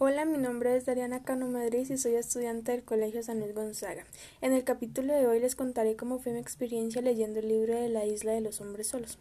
Hola, mi nombre es Dariana Cano Madrid y soy estudiante del Colegio San Luis Gonzaga. En el capítulo de hoy les contaré cómo fue mi experiencia leyendo el libro de la isla de los hombres solos.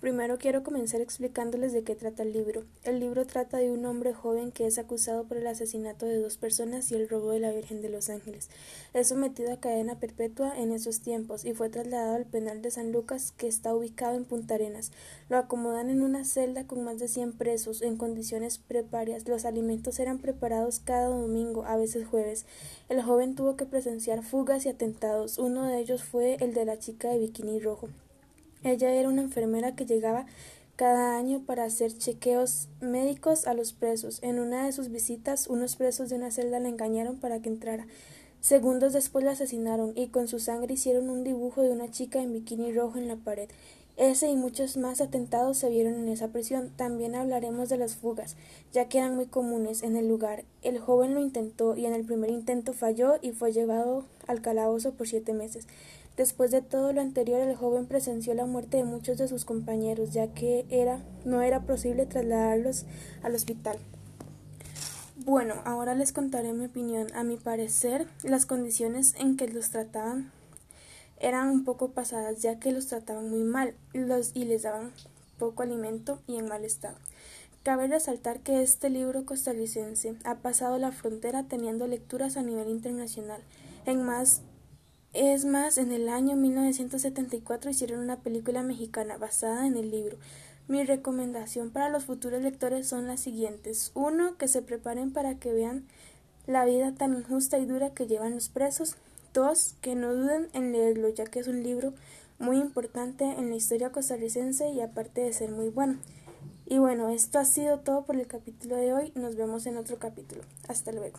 Primero quiero comenzar explicándoles de qué trata el libro. El libro trata de un hombre joven que es acusado por el asesinato de dos personas y el robo de la Virgen de los Ángeles. Es sometido a cadena perpetua en esos tiempos y fue trasladado al penal de San Lucas que está ubicado en Punta Arenas. Lo acomodan en una celda con más de 100 presos en condiciones precarias. Los alimentos eran preparados cada domingo, a veces jueves. El joven tuvo que presenciar fugas y atentados. Uno de ellos fue el de la chica de bikini rojo. Ella era una enfermera que llegaba cada año para hacer chequeos médicos a los presos. En una de sus visitas, unos presos de una celda la engañaron para que entrara. Segundos después la asesinaron y con su sangre hicieron un dibujo de una chica en bikini rojo en la pared. Ese y muchos más atentados se vieron en esa prisión. También hablaremos de las fugas, ya que eran muy comunes en el lugar. El joven lo intentó y en el primer intento falló y fue llevado al calabozo por siete meses. Después de todo lo anterior, el joven presenció la muerte de muchos de sus compañeros, ya que era, no era posible trasladarlos al hospital. Bueno, ahora les contaré mi opinión. A mi parecer, las condiciones en que los trataban eran un poco pasadas, ya que los trataban muy mal los, y les daban poco alimento y en mal estado. Cabe resaltar que este libro costarricense ha pasado la frontera teniendo lecturas a nivel internacional en más es más, en el año 1974 hicieron una película mexicana basada en el libro. Mi recomendación para los futuros lectores son las siguientes. Uno, que se preparen para que vean la vida tan injusta y dura que llevan los presos. Dos, que no duden en leerlo, ya que es un libro muy importante en la historia costarricense y aparte de ser muy bueno. Y bueno, esto ha sido todo por el capítulo de hoy. Nos vemos en otro capítulo. Hasta luego.